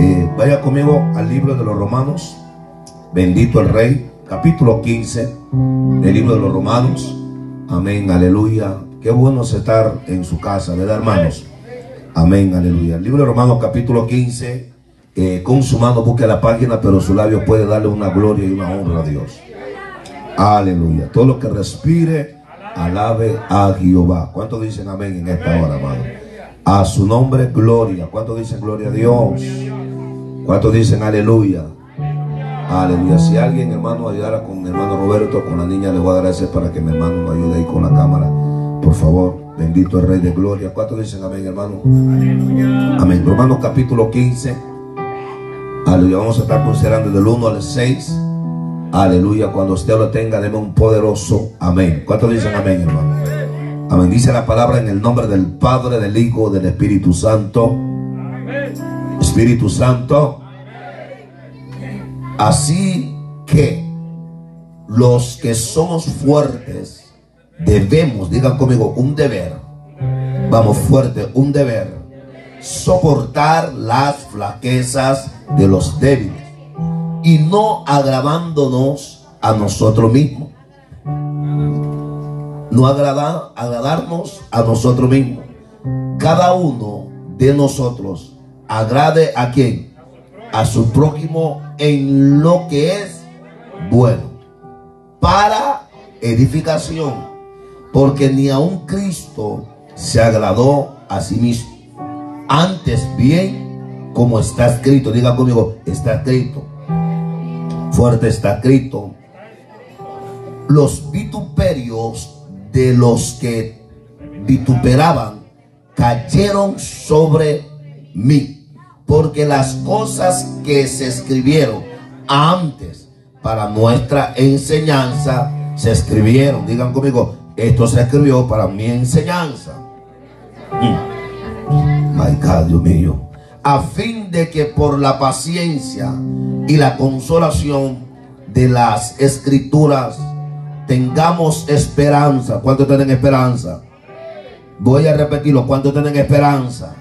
Eh, vaya conmigo al libro de los Romanos. Bendito el Rey, capítulo 15 del libro de los Romanos. Amén, aleluya. Qué bueno es estar en su casa, ¿verdad, hermanos? Amén, aleluya. El libro de Romanos, capítulo 15. Eh, con su mano busque la página, pero su labio puede darle una gloria y una honra a Dios. Aleluya. Todo lo que respire, alabe a Jehová. ¿Cuántos dicen amén en esta hora, hermano? A su nombre, gloria. ¿Cuántos dicen gloria a Dios? ¿Cuántos dicen aleluya? Aleluya. Si alguien, hermano, ayudara con mi hermano Roberto, con la niña, le voy a dar gracias para que mi hermano me ayude ahí con la cámara. Por favor, bendito el Rey de Gloria. ¿Cuántos dicen amén, hermano? Amén. Romanos capítulo 15. Aleluya. Vamos a estar considerando del 1 al 6. Aleluya. Cuando usted lo tenga, deme un poderoso amén. ¿Cuántos dicen amén, hermano? Amén. Dice la palabra en el nombre del Padre, del Hijo, del Espíritu Santo. Espíritu Santo. Así que los que somos fuertes debemos, digan conmigo, un deber. Vamos fuerte, un deber. Soportar las flaquezas de los débiles y no agravándonos a nosotros mismos. No agradar, agradarnos a nosotros mismos. Cada uno de nosotros agrade a quien? A su prójimo en lo que es bueno. Para edificación. Porque ni aun Cristo se agradó a sí mismo. Antes bien, como está escrito, diga conmigo, está escrito. Fuerte está escrito. Los vituperios de los que vituperaban cayeron sobre mí. Porque las cosas que se escribieron antes para nuestra enseñanza se escribieron. Digan conmigo, esto se escribió para mi enseñanza. Mm. Dios mío. A fin de que por la paciencia y la consolación de las escrituras tengamos esperanza. ¿Cuántos tienen esperanza? Voy a repetirlo. ¿Cuántos tienen esperanza?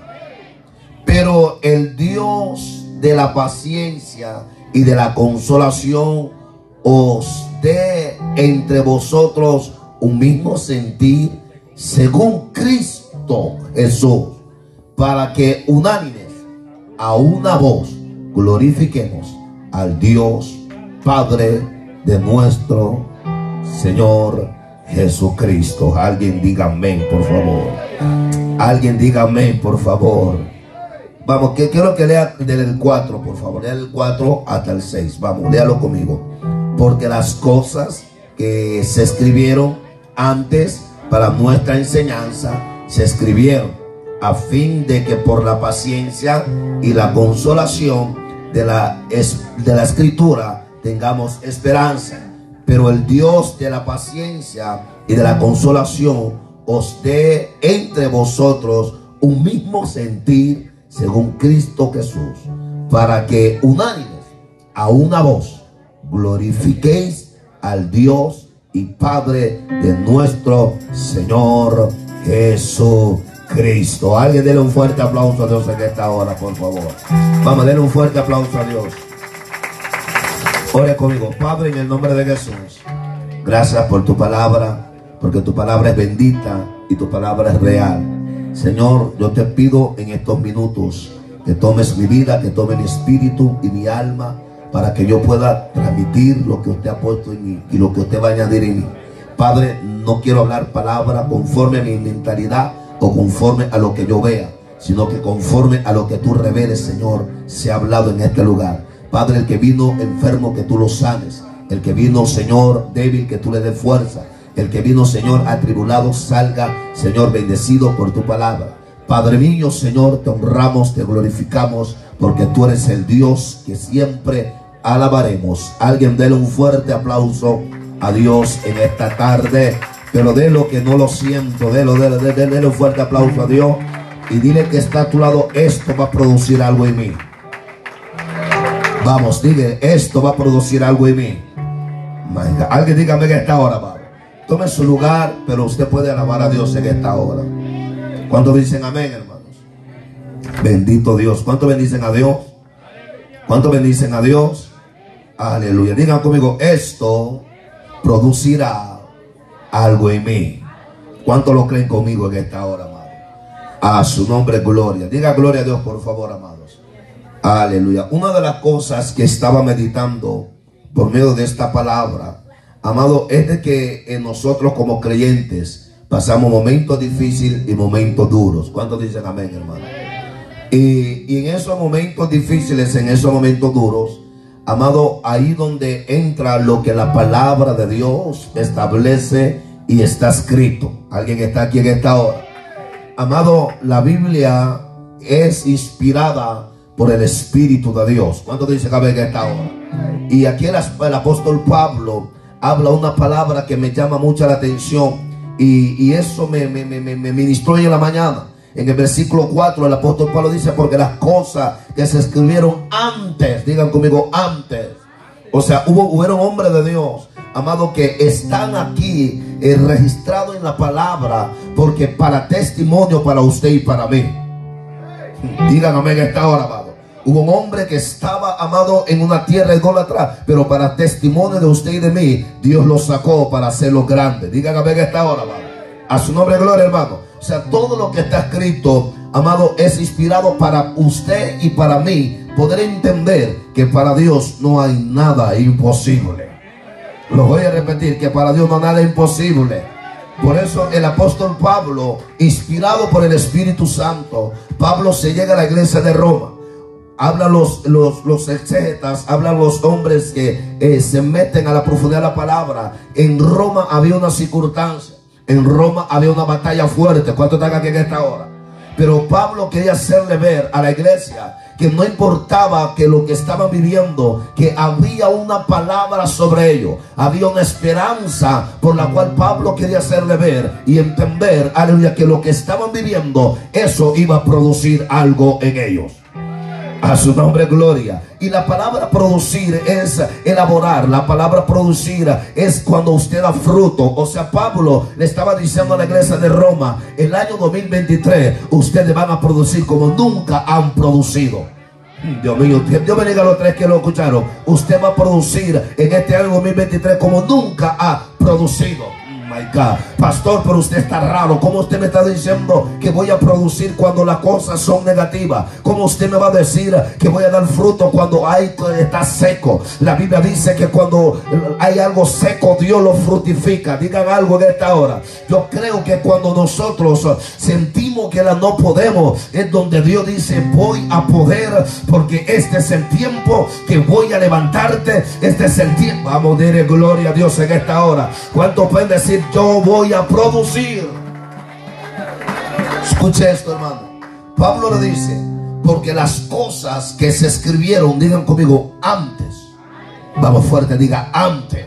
Pero el Dios de la paciencia y de la consolación os dé entre vosotros un mismo sentir según Cristo Jesús, para que unánimes a una voz glorifiquemos al Dios Padre de nuestro Señor Jesucristo. Alguien diga amén, por favor. Alguien diga amén, por favor. Vamos, que quiero que lea del 4, por favor. Lea el 4 hasta el 6. Vamos, léalo conmigo. Porque las cosas que se escribieron antes para nuestra enseñanza se escribieron a fin de que por la paciencia y la consolación de la, de la escritura tengamos esperanza. Pero el Dios de la paciencia y de la consolación os dé entre vosotros un mismo sentir según Cristo Jesús, para que unánimes a una voz glorifiquéis al Dios y Padre de nuestro Señor Jesucristo. Alguien denle un fuerte aplauso a Dios en esta hora, por favor. Vamos, denle un fuerte aplauso a Dios. Ore conmigo, Padre, en el nombre de Jesús. Gracias por tu palabra, porque tu palabra es bendita y tu palabra es real. Señor, yo te pido en estos minutos que tomes mi vida, que tomes mi espíritu y mi alma para que yo pueda transmitir lo que usted ha puesto en mí y lo que usted va a añadir en mí. Padre, no quiero hablar palabra conforme a mi mentalidad o conforme a lo que yo vea, sino que conforme a lo que tú reveles, Señor, se ha hablado en este lugar. Padre, el que vino enfermo, que tú lo sanes. El que vino, Señor, débil, que tú le des fuerza. El que vino, Señor, atribulado, salga, Señor, bendecido por tu palabra. Padre mío, Señor, te honramos, te glorificamos, porque tú eres el Dios que siempre alabaremos. Alguien déle un fuerte aplauso a Dios en esta tarde. Pero de lo que no lo siento, délo, délo, délo, déle un fuerte aplauso a Dios. Y dile que está a tu lado, esto va a producir algo en mí. Vamos, dile, esto va a producir algo en mí. Alguien dígame en esta hora, va. Tome su lugar, pero usted puede alabar a Dios en esta hora. ¿Cuántos dicen amén, hermanos? Bendito Dios. ¿Cuántos bendicen a Dios? ¿Cuánto bendicen a Dios? Aleluya. Digan conmigo, esto producirá algo en mí. ¿Cuánto lo creen conmigo en esta hora, amado? A su nombre, gloria. Diga gloria a Dios, por favor, amados. Aleluya. Una de las cosas que estaba meditando por medio de esta palabra, amado, es de que en nosotros como creyentes pasamos momentos difíciles y momentos duros. ¿Cuántos dicen amén, hermano? Y, en esos momentos difíciles, en esos momentos duros, amado, ahí donde entra lo que la palabra de Dios establece y está escrito. Alguien está aquí en esta hora. Amado, la Biblia es inspirada por el Espíritu de Dios. ¿Cuánto dice cabe en esta hora? Y aquí el, apóstol Pablo habla una palabra que me llama mucho la atención. Y, y eso me, me, me, me ministró hoy en la mañana. En el versículo 4 el apóstol Pablo dice, porque las cosas que se escribieron antes, digan conmigo, antes. O sea, hubo, hubieron hombres de Dios, amado, que están aquí eh, registrados en la palabra, porque para testimonio para usted y para mí. Digan amén esta hora, amado. Hubo un hombre que estaba amado en una tierra idólatra, pero para testimonio de usted y de mí, Dios lo sacó para hacerlo grande. Digan amén esta hora, amado. A su nombre, gloria, hermano. O sea, todo lo que está escrito, amado, es inspirado para usted y para mí poder entender que para Dios no hay nada imposible. Lo voy a repetir, que para Dios no hay nada imposible. Por eso el apóstol Pablo, inspirado por el Espíritu Santo, Pablo se llega a la iglesia de Roma. Hablan los, los, los hablan los hombres que eh, se meten a la profundidad de la palabra. En Roma había una circunstancia. En Roma había una batalla fuerte. ¿Cuánto están aquí en esta hora? Pero Pablo quería hacerle ver a la iglesia que no importaba que lo que estaban viviendo, que había una palabra sobre ello, había una esperanza por la cual Pablo quería hacerle ver y entender, aleluya, que lo que estaban viviendo, eso iba a producir algo en ellos. A su nombre, gloria. Y la palabra producir es elaborar. La palabra producir es cuando usted da fruto. O sea, Pablo le estaba diciendo a la iglesia de Roma, el año 2023, ustedes van a producir como nunca han producido. Dios mío, Dios bendiga a los tres que lo escucharon. Usted va a producir en este año 2023 como nunca ha producido. Pastor, pero usted está raro. ¿Cómo usted me está diciendo que voy a producir cuando las cosas son negativas? ¿Cómo usted me va a decir que voy a dar fruto cuando hay está seco? La Biblia dice que cuando hay algo seco, Dios lo frutifica. Digan algo en esta hora. Yo creo que cuando nosotros sentimos que la no podemos, es donde Dios dice, voy a poder, porque este es el tiempo que voy a levantarte. Este es el tiempo. Vamos a gloria a Dios en esta hora. ¿Cuánto pueden decir? Yo voy a producir. Escuche esto, hermano. Pablo le dice, porque las cosas que se escribieron, digan conmigo, antes. Vamos fuerte, diga antes.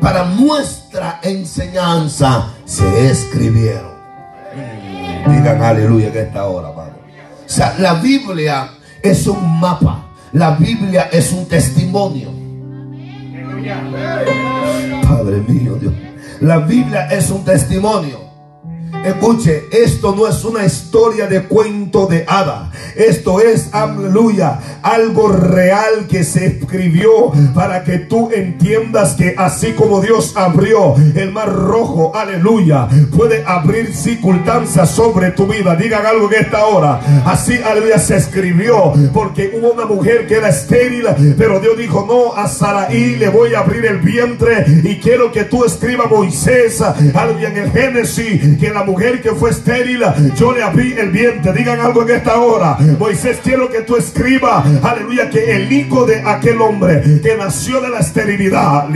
Para nuestra enseñanza se escribieron. Digan aleluya que esta hora, Padre. O sea, la Biblia es un mapa. La Biblia es un testimonio. Padre mío, Dios. La Biblia es un testimonio. Escuche, esto no es una historia de cuento de hada. Esto es, aleluya, algo real que se escribió para que tú entiendas que así como Dios abrió el mar rojo, aleluya, puede abrir circunstancias sobre tu vida. Digan algo en esta hora. Así, aleluya, se escribió porque hubo una mujer que era estéril, pero Dios dijo, no, a Saraí le voy a abrir el vientre y quiero que tú escribas Moisés, aleluya, en el Génesis, que la mujer que fue estéril, yo le abrí el vientre. Digan algo en esta hora. Moisés, quiero que tú escribas, aleluya, que el hijo de aquel hombre que nació de la esterilidad,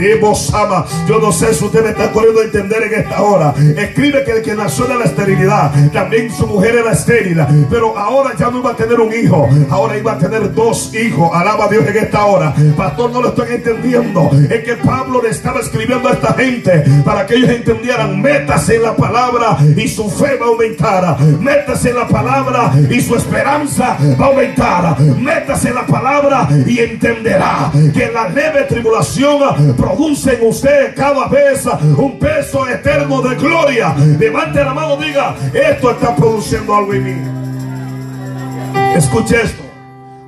ama. Yo no sé si usted me está corriendo a entender en esta hora. Escribe que el que nació de la esterilidad, también su mujer era estéril, pero ahora ya no iba a tener un hijo, ahora iba a tener dos hijos. Alaba a Dios en esta hora. Pastor, no lo estoy entendiendo. Es que Pablo le estaba escribiendo a esta gente para que ellos entendieran, métase en la palabra y su fe va a aumentar. Métase en la palabra y su esperanza va a aumentar. Métase en la palabra y entenderá que la leve tribulación produce en usted cada vez un peso eterno de gloria. Levante la mano, diga, esto está produciendo algo en mí. Escuche esto.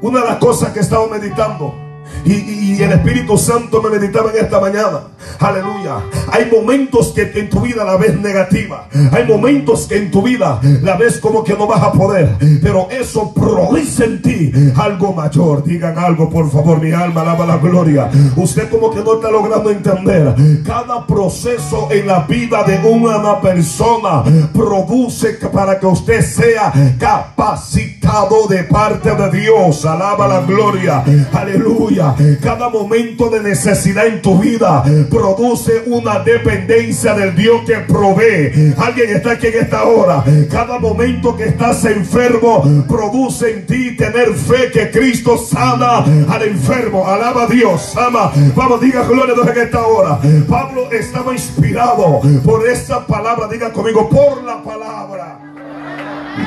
una de las cosas que he estado meditando y, el Espíritu Santo me meditaba en esta mañana. Aleluya. Hay momentos que en tu vida la ves negativa. Hay momentos que en tu vida la ves como que no vas a poder. Pero eso produce en ti algo mayor. Digan algo, por favor. Mi alma alaba la gloria. Usted como que no está logrando entender. Cada proceso en la vida de una persona produce para que usted sea capacitado de parte de Dios. Alaba la gloria. Aleluya. Cada momento de necesidad en tu vida produce una dependencia del Dios que provee. Alguien está aquí en esta hora. Cada momento que estás enfermo produce en ti tener fe que Cristo sana al enfermo. Alaba a Dios. Ama. Vamos, diga gloria a Dios en esta hora. Pablo estaba inspirado por esta palabra. Diga conmigo, por la palabra.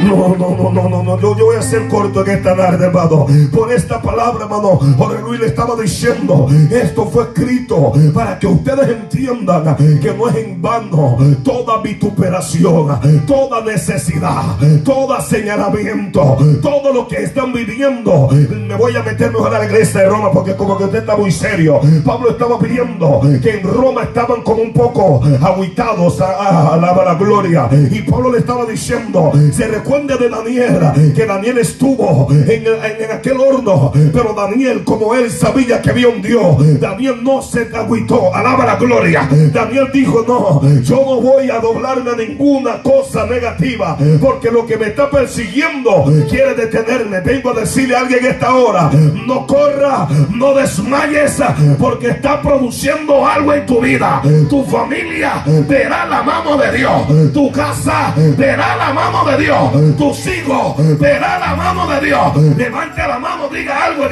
No, no, no, no, no, no. Yo, yo voy a ser corto en esta tarde, hermano. Por esta palabra, hermano. Jorge Luis le estaba diciendo. Esto fue escrito para que ustedes entiendan que no es en vano toda vituperación, toda necesidad, todo señalamiento, todo lo que están viviendo. Me voy a meter mejor a la iglesia de Roma porque como que usted está muy serio. Pablo estaba pidiendo que en Roma estaban como un poco aguitados a, la gloria. Y Pablo le estaba diciendo, se recuerde de Daniel, que Daniel estuvo en, en, aquel horno, pero Daniel, como él sabía que había un Dios, Daniel no se agüitó, alaba la gloria. Daniel dijo, no, yo no voy a doblarme a ninguna cosa negativa, porque lo que me está persiguiendo quiere detenerme. Vengo a decirle a alguien esta hora, no corra, no desmayes, porque está produciendo algo en tu vida. Tu familia verá la mano de Dios, tu casa verá la mano de Dios tus hijos verán la mano de Dios. Levante la mano, diga algo.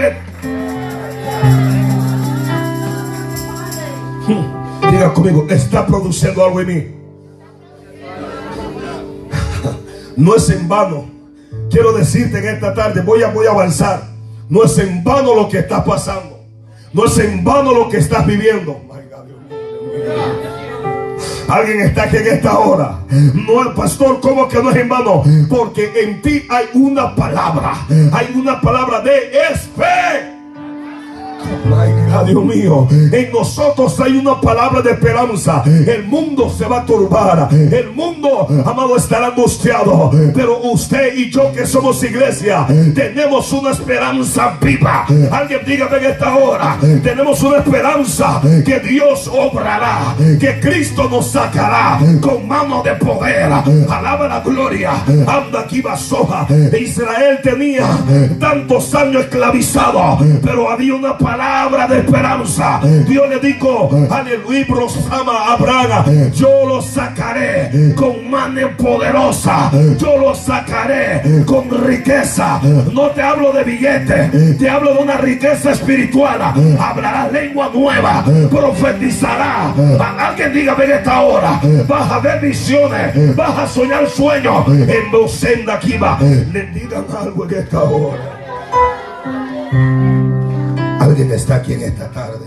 Diga conmigo, está produciendo algo en mí. No es en vano. Quiero decirte en esta tarde, voy a, voy a avanzar. No es en vano lo que está pasando. No es en vano lo que estás viviendo. Alguien está aquí en esta hora. No, pastor, ¿cómo que no es en vano? Porque en ti hay una palabra. Hay una palabra de esperanza. Dios mío, en nosotros hay una palabra de esperanza. El mundo se va a turbar. El mundo, amado, estará angustiado. Pero usted y yo que somos iglesia, tenemos una esperanza viva. Alguien dígame en esta hora, tenemos una esperanza que Dios obrará, que Cristo nos sacará con mano de poder. Alaba la gloria. Anda aquí soja. Israel tenía tantos años esclavizado, pero había una palabra de esperanza. Dios le dijo, aleluya, ama Abraham, yo lo sacaré con mano poderosa, yo lo sacaré con riqueza. No te hablo de billete, te hablo de una riqueza espiritual. Hablará lengua nueva, profetizará. Alguien diga en esta hora, vas a ver visiones, vas a soñar sueños. En voz senda aquí va. Le digan algo en esta hora. Alguien está aquí en esta tarde.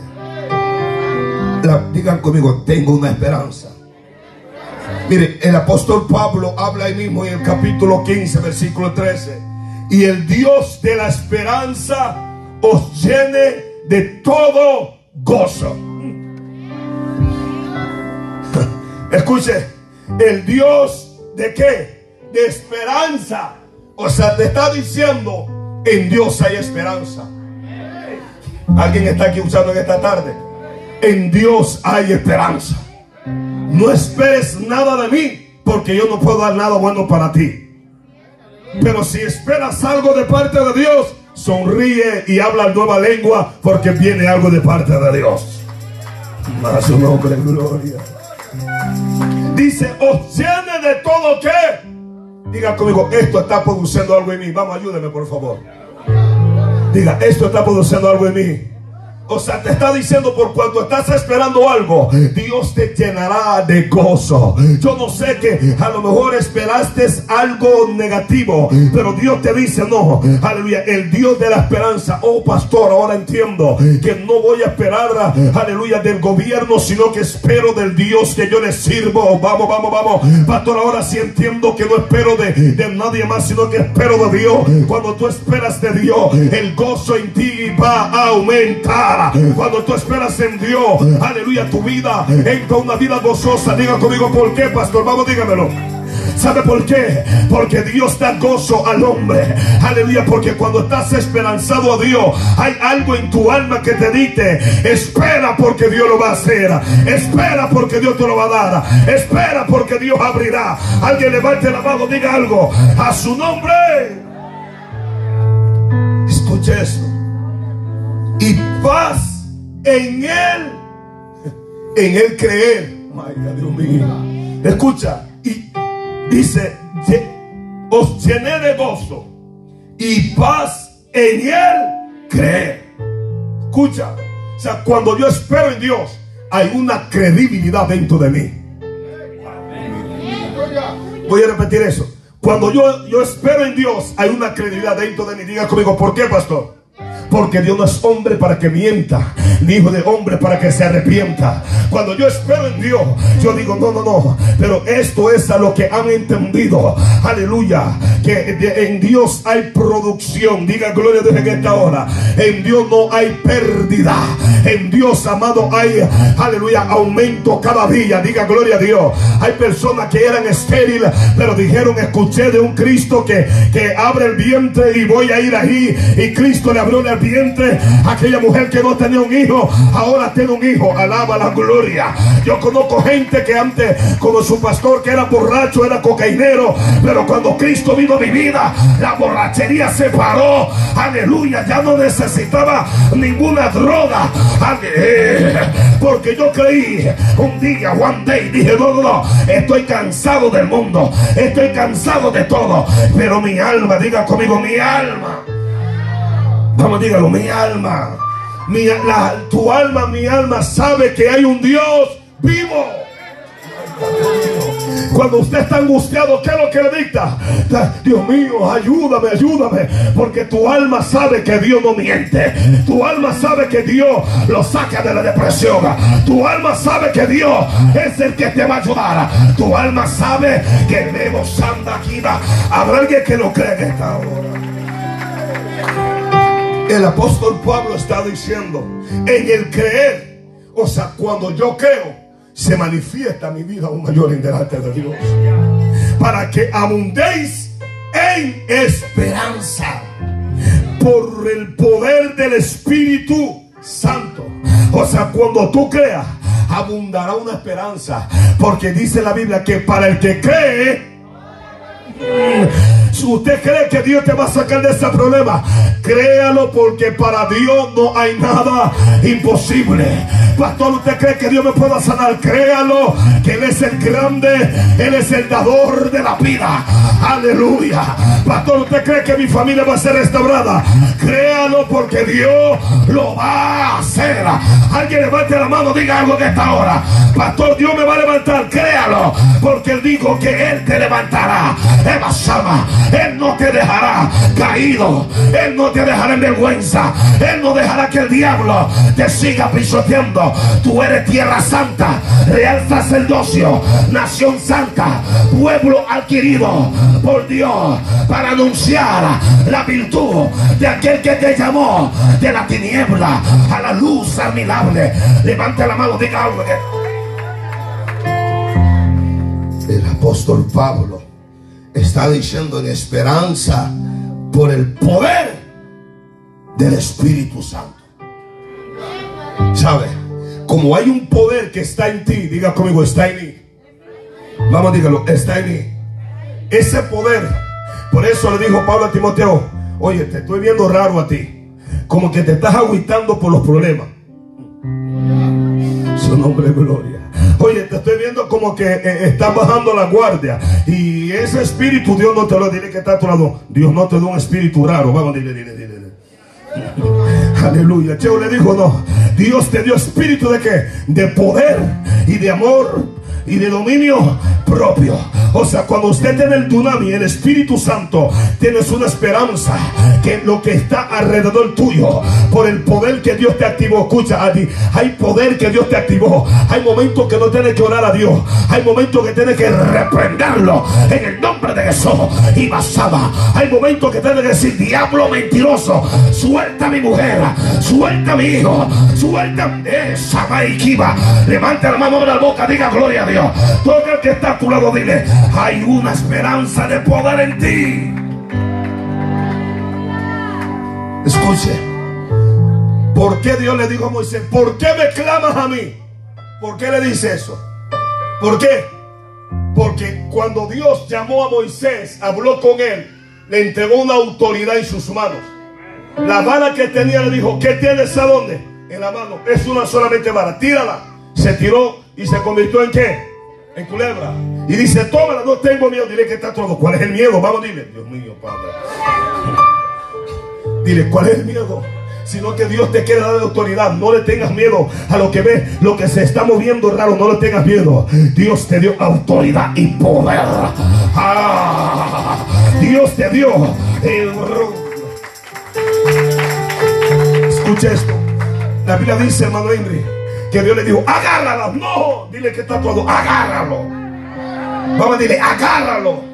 digan conmigo, tengo una esperanza. Mire, el apóstol Pablo habla ahí mismo en el capítulo 15, versículo 13. Y el Dios de la esperanza os llene de todo gozo. Escuche, el Dios de qué? De esperanza. O sea, te está diciendo, en Dios hay esperanza. Alguien está aquí usando en esta tarde. En Dios hay esperanza. No esperes nada de mí porque yo no puedo dar nada bueno para ti. Pero si esperas algo de parte de Dios, sonríe y habla nueva lengua porque viene algo de parte de Dios. Más nombre, gloria. Dice, llene de todo que. Diga conmigo, esto está produciendo algo en mí. Vamos, ayúdeme por favor. Diga, esto está produciendo algo en mí. O sea, te está diciendo por cuanto estás esperando algo, Dios te llenará de gozo. Yo no sé que a lo mejor esperaste algo negativo, pero Dios te dice, no, aleluya, el Dios de la esperanza. Oh, pastor, ahora entiendo que no voy a esperar, aleluya, del gobierno, sino que espero del Dios que yo le sirvo. Vamos, vamos, vamos. Pastor, ahora sí entiendo que no espero de, de nadie más, sino que espero de Dios. Cuando tú esperas de Dios, el gozo en ti va a aumentar. Cuando tú esperas en Dios, aleluya, tu vida entra una vida gozosa. Diga conmigo, ¿por qué, pastor? Vamos, dígamelo. ¿Sabe por qué? Porque Dios da gozo al hombre. Aleluya, porque cuando estás esperanzado a Dios, hay algo en tu alma que te dice, espera porque Dios lo va a hacer. Espera porque Dios te lo va a dar. Espera porque Dios abrirá. Alguien levante la mano, diga algo a su nombre. Escuche eso y paz en él, en él creer. Dios mío. Escucha, y dice, os llené de gozo y paz en él creer. Escucha, o sea, cuando yo espero en Dios, hay una credibilidad dentro de mí. Voy a repetir eso. Cuando yo, yo espero en Dios, hay una credibilidad dentro de mí. Diga conmigo, ¿por qué, pastor? Porque Dios no es hombre para que mienta, ni hijo de hombre para que se arrepienta. Cuando yo espero en Dios, yo digo, no, no, no. Pero esto es a lo que han entendido. Aleluya. Que en Dios hay producción. Diga gloria a Dios en esta hora. En Dios no hay pérdida. En Dios, amado, hay, aleluya, aumento cada día. Diga gloria a Dios. Hay personas que eran estériles, pero dijeron, escuché de un Cristo que, que abre el vientre y voy a ir ahí. Y Cristo le abrió el vientre. Aquella mujer que no tenía un hijo, ahora tiene un hijo. Alaba la gloria. Yo conozco gente que antes, como su pastor, que era borracho, era cocainero. Pero cuando Cristo vino a mi vida, la borrachería se paró. Aleluya. Ya no necesitaba ninguna droga. Porque yo creí un día, one day, dije, no, no, no, estoy cansado del mundo. Estoy cansado de todo. Pero mi alma, diga conmigo, mi alma Vamos, dígalo, mi alma. Mi, tu alma, mi alma sabe que hay un Dios vivo. Cuando usted está angustiado, ¿qué es lo que le dicta? Dios mío, ayúdame, ayúdame. Porque tu alma sabe que Dios no miente. Tu alma sabe que Dios lo saca de la depresión. Tu alma sabe que Dios es el que te va a ayudar. Tu alma sabe que debemos anda aquí. Habrá alguien que lo cree en esta hora. El apóstol Pablo está diciendo, en el creer, o sea, cuando yo creo, se manifiesta mi vida un mayor en delante de Dios. Para que abundéis en esperanza por el poder del Espíritu Santo. O sea, cuando tú creas, abundará una esperanza. Porque dice la Biblia que para el que cree, si usted cree que Dios te va a sacar de ese problema, créalo porque para Dios no hay nada imposible. Pastor, usted cree que Dios me pueda sanar, créalo que Él es el grande, Él es el dador de la vida. Aleluya. Pastor, usted cree que mi familia va a ser restaurada, créalo porque Dios lo va a hacer. Alguien levante la mano, diga algo de esta hora. Pastor, Dios me va a levantar, créalo porque Él dijo que Él te levantará. Eva Sama, Él no te dejará caído, Él no te dejará en vergüenza, Él no dejará que el diablo te siga pisoteando. Tú eres tierra santa, real sacerdocio, nación santa, pueblo adquirido por Dios para anunciar la virtud de aquel que te llamó de la tiniebla a la luz admirable. Levante la mano, diga algo. El apóstol Pablo está diciendo en esperanza por el poder del Espíritu Santo. ¿Sabe? Como hay un poder que está en ti, diga conmigo, está en mí. Vamos, dígalo, está en mí. Ese poder, por eso le dijo Pablo a Timoteo, oye, te estoy viendo raro a ti. Como que te estás aguitando por los problemas. Su nombre es gloria. Oye, te estoy viendo como que eh, bajando la guardia. Y ese espíritu Dios no te lo diré que está a tu lado. Dios no te da un espíritu raro. Vamos, dile, dile, dile. Aleluya. Cheo le dijo, no. Dios te dio espíritu de qué? De poder y de amor y de dominio propio. O sea, cuando usted tiene el Dunami, el Espíritu Santo, tienes una esperanza que lo que está alrededor tuyo, por el poder que Dios te activó, escucha, hay poder que Dios te activó. Hay momentos que no tienes que orar a Dios. Hay momentos que tienes que reprenderlo en el nombre de Jesús. Y basada. Hay momentos que tienes que decir, diablo mentiroso, suelta a mi mujer, suelta a mi hijo, suelta esa maikiva. Levanta la mano de la boca, diga gloria a Dios. Todo el que está a tu lado, dile, hay una esperanza de poder en ti. Escuche, ¿por qué Dios le dijo a Moisés, ¿por qué me clamas a mí? ¿Por qué le dice eso? ¿Por qué? Porque cuando Dios llamó a Moisés, habló con él, le entregó una autoridad en sus manos. La vara que tenía le dijo, ¿qué tienes a dónde? En la mano. Es una solamente vara. Tírala. Se tiró y se convirtió en qué? En culebra. Y dice, tómala, no tengo miedo. Dile que está todo. ¿Cuál es el miedo? Vamos, dile. Dios mío, Padre. Dile, ¿cuál es el miedo? Sino que Dios te quiere dar de autoridad. No le tengas miedo a lo que ve, lo que se está moviendo raro. No le tengas miedo. Dios te dio autoridad y poder. Ah, Dios te dio el... Escucha esto. La Biblia dice, hermano Henry que Dios le dijo, agárralo. No, dile que está todo, agárralo. Vamos a decirle, agárralo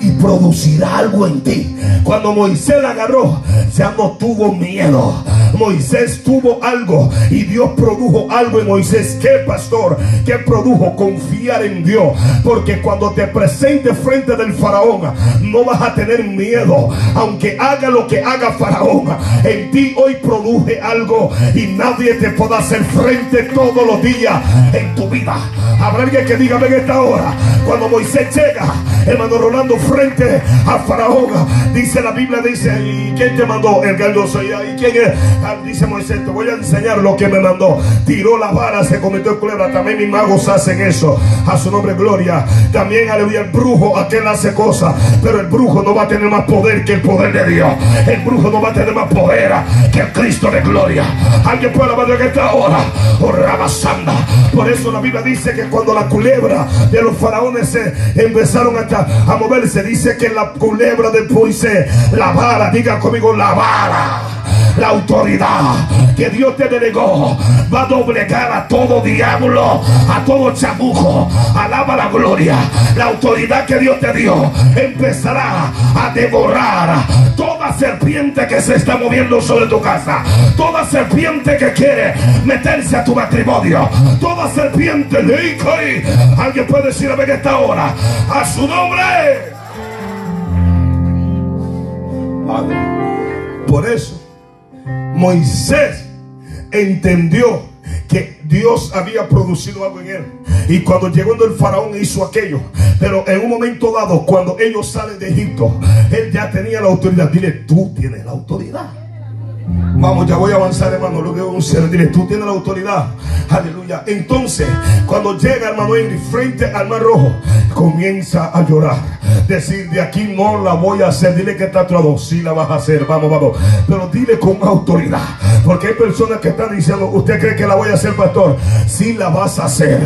y producirá algo en ti. Cuando Moisés la agarró, ya no tuvo miedo. Moisés tuvo algo y Dios produjo algo en Moisés. ¿Qué pastor? ¿Qué produjo? Confiar en Dios. Porque cuando te presentes frente del faraón, no vas a tener miedo. Aunque haga lo que haga faraón, en ti hoy produje algo y nadie te pueda hacer frente todos los días en tu vida. Habrá alguien que diga en esta hora, cuando Moisés llega, hermano Rolando, frente a Faraón. Dice la Biblia, dice, ¿y quién te mandó? El galloso. ¿Y quién es? Ah, dice Moisés, te voy a enseñar lo que me mandó. Tiró la vara, se cometió en culebra. También mis magos hacen eso. A su nombre, gloria. También, aleluya, el brujo, aquel hace cosas. Pero el brujo no va a tener más poder que el poder de Dios. El brujo no va a tener más poder que el Cristo de gloria. Alguien puede hablar de esta hora. Oh, Rabasanda. Por eso la Biblia dice que cuando la culebra de los faraones se empezaron a, a moverse, dice que la culebra de Moisés, la vara, diga conmigo, la vara la autoridad que Dios te delegó va a doblegar a todo diablo, a todo chamujo. Alaba la gloria. La autoridad que Dios te dio empezará a devorar toda serpiente que se está moviendo sobre tu casa, toda serpiente que quiere meterse a tu matrimonio, toda serpiente Alguien puede decir a ver esta hora a su nombre. Por eso Moisés entendió que Dios había producido algo en él. Y cuando llegó el faraón hizo aquello. Pero en un momento dado, cuando ellos salen de Egipto, él ya tenía la autoridad. Dile, tú tienes la autoridad. Vamos, ya voy a avanzar, hermano. Lo que voy a dile, tú tienes la autoridad. Aleluya. Entonces, cuando llega, hermano Henry, frente al mar rojo, comienza a llorar. Decir, de aquí no la voy a hacer. Dile que está atrado. Sí la vas a hacer. Vamos, vamos. Pero dile con autoridad. Porque hay personas que están diciendo, ¿usted cree que la voy a hacer, pastor? Sí la vas a hacer.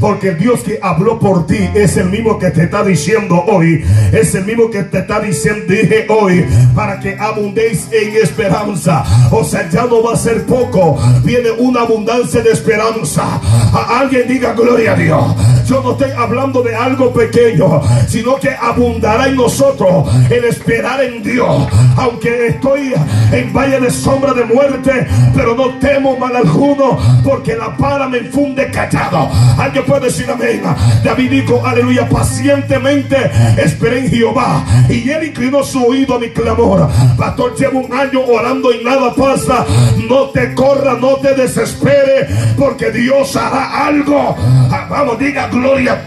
Porque el Dios que habló por ti es el mismo que te está diciendo hoy. Es el mismo que te está diciendo, dije hoy, para que abundéis en esperanza. O sea, ya no va a ser poco. Viene una abundancia de esperanza. A alguien diga gloria a Dios. Yo no estoy hablando de algo pequeño, sino que abundará en nosotros el esperar en Dios. Aunque estoy en valle de sombra de muerte, pero no temo mal alguno, porque la pala me infunde callado. Alguien puede decir amén. David dijo, aleluya, pacientemente esperé en Jehová. Y él inclinó su oído a mi clamor. Pastor, llevo un año orando y nada pasa. No te corra, no te desespere, porque Dios hará algo. Ah, vamos, diga gloria.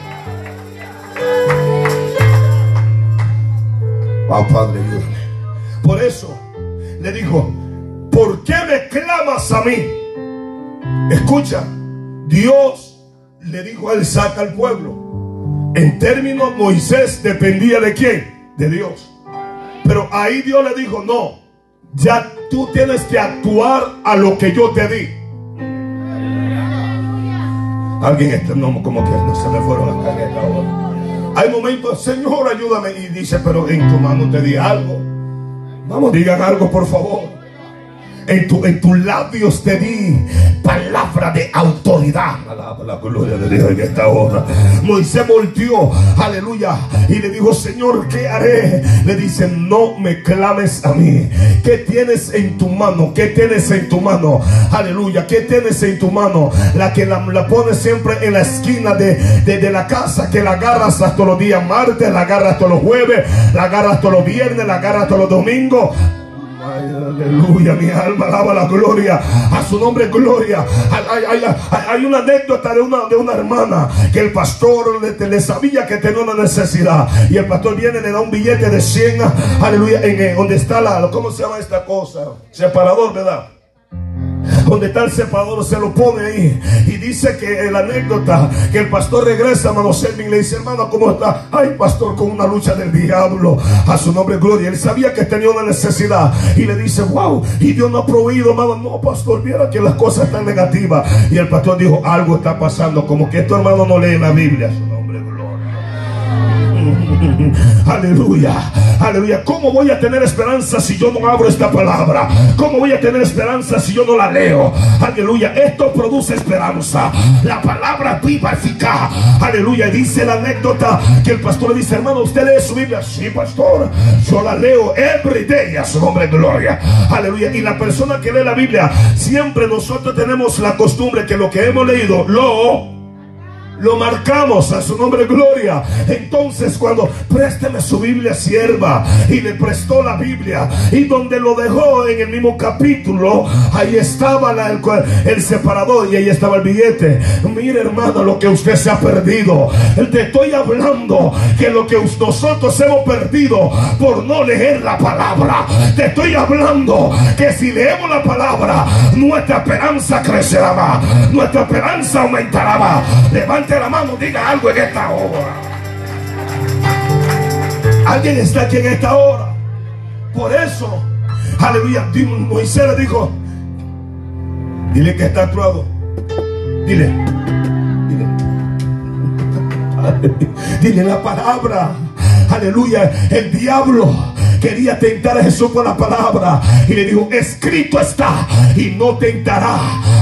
Wow, Padre, Por eso le dijo, ¿por qué me clamas a mí? Escucha, Dios le dijo a él, saca al pueblo. En términos, Moisés dependía de quién? De Dios. Pero ahí Dios le dijo, no, ya tú tienes que actuar a lo que yo te di. Alguien está, no, como que no se me fueron las carretas ahora. Hay momentos, Señor, ayúdame. Y dice, pero en tu mano te di algo. Vamos, digan algo, por favor. En, tu, en tus labios te di palabra de autoridad. Alaba la gloria de Dios en esta hora. Moisés volteó, aleluya, y le dijo, Señor, ¿qué haré? Le dice, no me clames a mí. ¿Qué tienes en tu mano? ¿Qué tienes en tu mano? Aleluya, ¿qué tienes en tu mano? La que la, la pones siempre en la esquina de, de, de la casa, que la agarras hasta los días martes, la agarras todos los jueves, la agarras todos los viernes, la agarras todos los domingos. Aleluya, mi alma alaba la gloria. A su nombre, gloria. Hay, una anécdota de una, de una hermana que el pastor le, sabía que tenía una necesidad. Y el pastor viene le da un billete de 100. Aleluya, en, eh, donde está la, ¿cómo se llama esta cosa? Separador, ¿verdad? Donde está el separador se lo pone ahí. Y dice que la anécdota que el pastor regresa hermano Selvin y le dice hermano cómo está ay pastor con una lucha del diablo a su nombre gloria él sabía que tenía una necesidad y le dice wow y Dios no ha proveído hermano no pastor viera que las cosas están negativas y el pastor dijo algo está pasando como que tu hermano no lee la Biblia a su nombre gloria. Aleluya, aleluya. ¿Cómo voy a tener esperanza si yo no abro esta palabra? ¿Cómo voy a tener esperanza si yo no la leo? Aleluya. Esto produce esperanza. La palabra viva, eficaz. Aleluya. Dice la anécdota que el pastor dice, hermano, ¿usted lee su Biblia? Sí, pastor. Yo la leo every day a su nombre, gloria. Aleluya. Y la persona que lee la Biblia, siempre nosotros tenemos la costumbre que lo que hemos leído, lo lo marcamos a su nombre gloria. Entonces cuando présteme su Biblia sierva y le prestó la Biblia y donde lo dejó en el mismo capítulo, ahí estaba el, separador y ahí estaba el billete. Mire hermano lo que usted se ha perdido. Te estoy hablando que lo que nosotros hemos perdido por no leer la palabra. Te estoy hablando que si leemos la palabra, nuestra esperanza crecerá más. Nuestra esperanza aumentará más. La mano, diga algo en esta hora. Alguien está aquí en esta hora. Por eso, aleluya, Moisés le dijo, dile que está actuado. Dile, dile. Dile la palabra. Aleluya. El diablo quería tentar a Jesús con la palabra. Y le dijo, escrito está. Y no tentará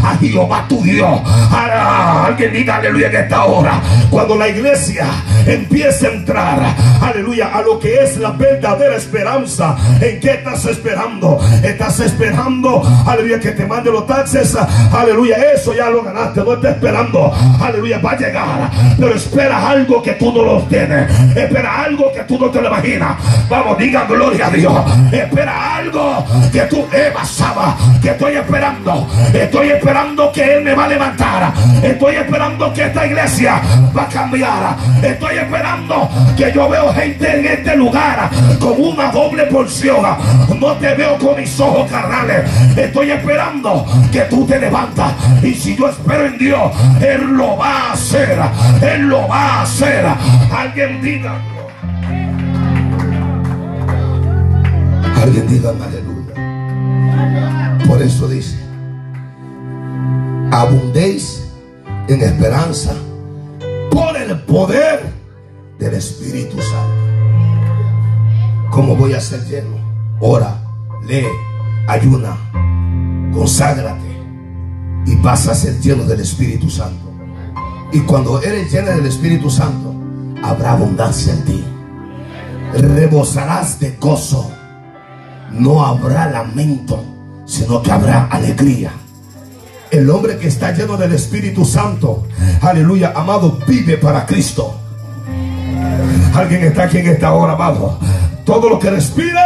a Jehová tu Dios. Alguien diga aleluya en esta hora. Cuando la iglesia empieza a entrar, aleluya, a lo que es la verdadera esperanza. ¿En qué estás esperando? Estás esperando, aleluya, que te mande los taxes. Aleluya, eso ya lo ganaste. No estás esperando. Aleluya, va a llegar. Pero espera algo que tú no lo tienes. Espera algo que tú no te lo imaginas. Vamos, diga gloria a Dios. Espera algo que tú, Eva, Saba, que estoy esperando. Estoy esperando que Él me va a levantar. Estoy esperando que esta iglesia va a cambiar. Estoy esperando que yo veo gente en este lugar con una doble porción. No te veo con mis ojos carnales. Estoy esperando que tú te levantas. Y si yo espero en Dios, Él lo va a hacer. Él lo va a hacer. Alguien diga. Alguien diga aleluya. Por eso dice, abundéis en esperanza por el poder del Espíritu Santo. ¿Cómo voy a ser lleno? Ora, lee, ayuna, conságrate y vas a ser lleno del Espíritu Santo. Y cuando eres lleno del Espíritu Santo, habrá abundancia en ti. Rebosarás de gozo no habrá lamento, sino que habrá alegría. El hombre que está lleno del Espíritu Santo, aleluya, amado, vive para Cristo. Alguien está aquí en esta hora, amado. Todo lo que respire,